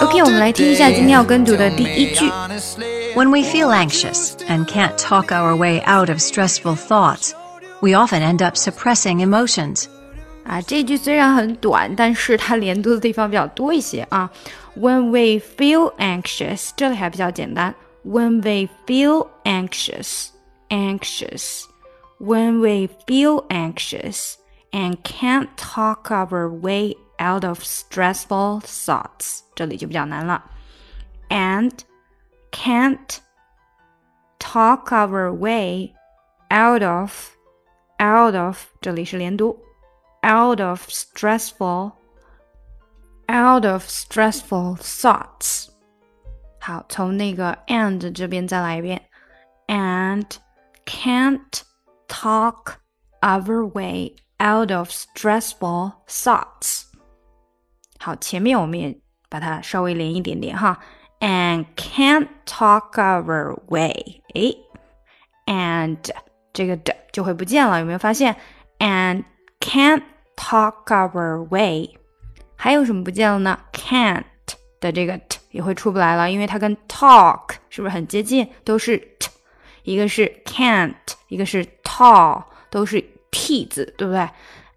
OK，我们来听一下今天要跟读的第一句。When we feel anxious and can't talk our way out of stressful thoughts, we often end up suppressing emotions. 啊，这句虽然很短，但是它连读的地方比较多一些啊。When we feel anxious，这里还比较简单。When we feel anxious, anxious. When we feel anxious and can't talk our way out of stressful thoughts，这里就比较难了。And can't talk our way out of out of 这里是连读，out of stressful out of stressful thoughts。好，从那个 and 这边再来一遍，and can't talk our way out of stressful thoughts。 好，前面我们也把它稍微连一点点哈，and can't talk our way，诶，and 这个的就会不见了，有没有发现？and can't talk our way，还有什么不见了呢？can't 的这个 t 也会出不来了，因为它跟 talk 是不是很接近？都是 t，一个是 can't，一个是 tall，都是 t 字，对不对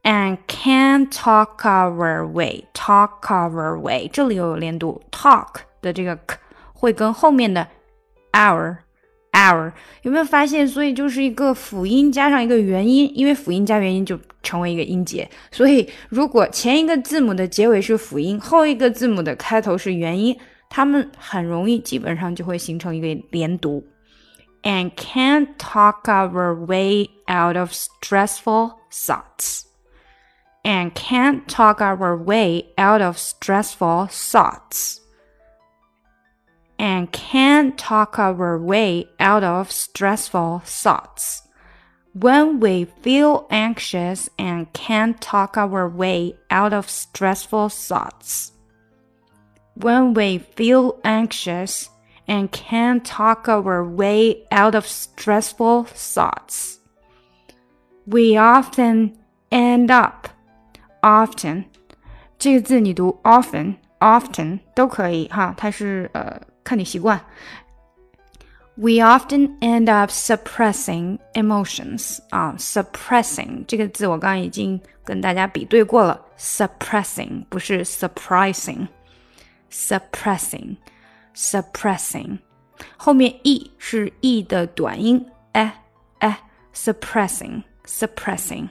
？and can't talk our way, talk our way，这里又有连读，talk 的这个 k 会跟后面的 our our 有没有发现？所以就是一个辅音加上一个元音，因为辅音加元音就成为一个音节。所以如果前一个字母的结尾是辅音，后一个字母的开头是元音，它们很容易基本上就会形成一个连读。And can't talk our way out of stressful thoughts and can't talk our way out of stressful thoughts. And can't talk our way out of stressful thoughts. When we feel anxious and can't talk our way out of stressful thoughts. When we feel anxious and can't talk our way out of stressful thoughts. We often end up often 这个字你读 often often 都可以哈，它是呃看你习惯。We often end up suppressing emotions 啊，suppressing 这个字我刚刚已经跟大家比对过了，suppressing 不是 surprising，suppressing suppressing 后面 e 是 e 的短音，哎哎，suppressing suppressing。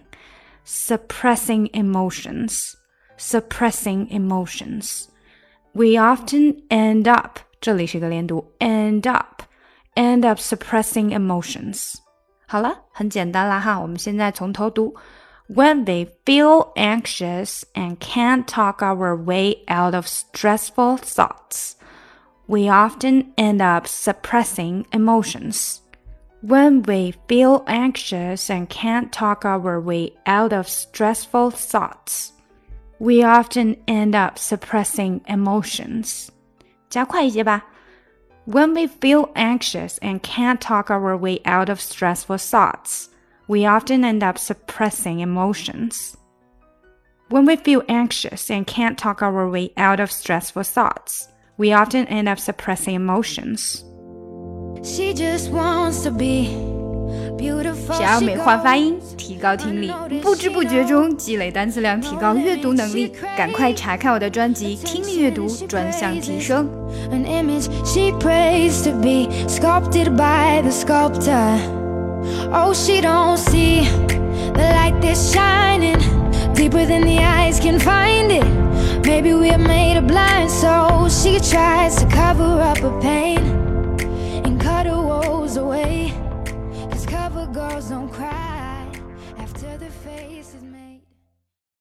suppressing emotions, suppressing emotions. We often end up 这里是一个连读，end up end up suppressing emotions。好了，很简单啦哈，我们现在从头读。When they feel anxious and can't talk our way out of stressful thoughts, we often end up suppressing emotions. When we feel anxious and can't talk our way out of stressful thoughts, we often end up suppressing emotions. 加快一些吧。When we feel anxious and can't talk our way out of stressful thoughts, we often end up suppressing emotions. When we feel anxious and can't talk our way out of stressful thoughts, we often end up suppressing emotions. 想要美化发音，提高听力，不知不觉中积累单词量，提高阅读能力，赶快查看我的专辑《听力阅读专项提升》。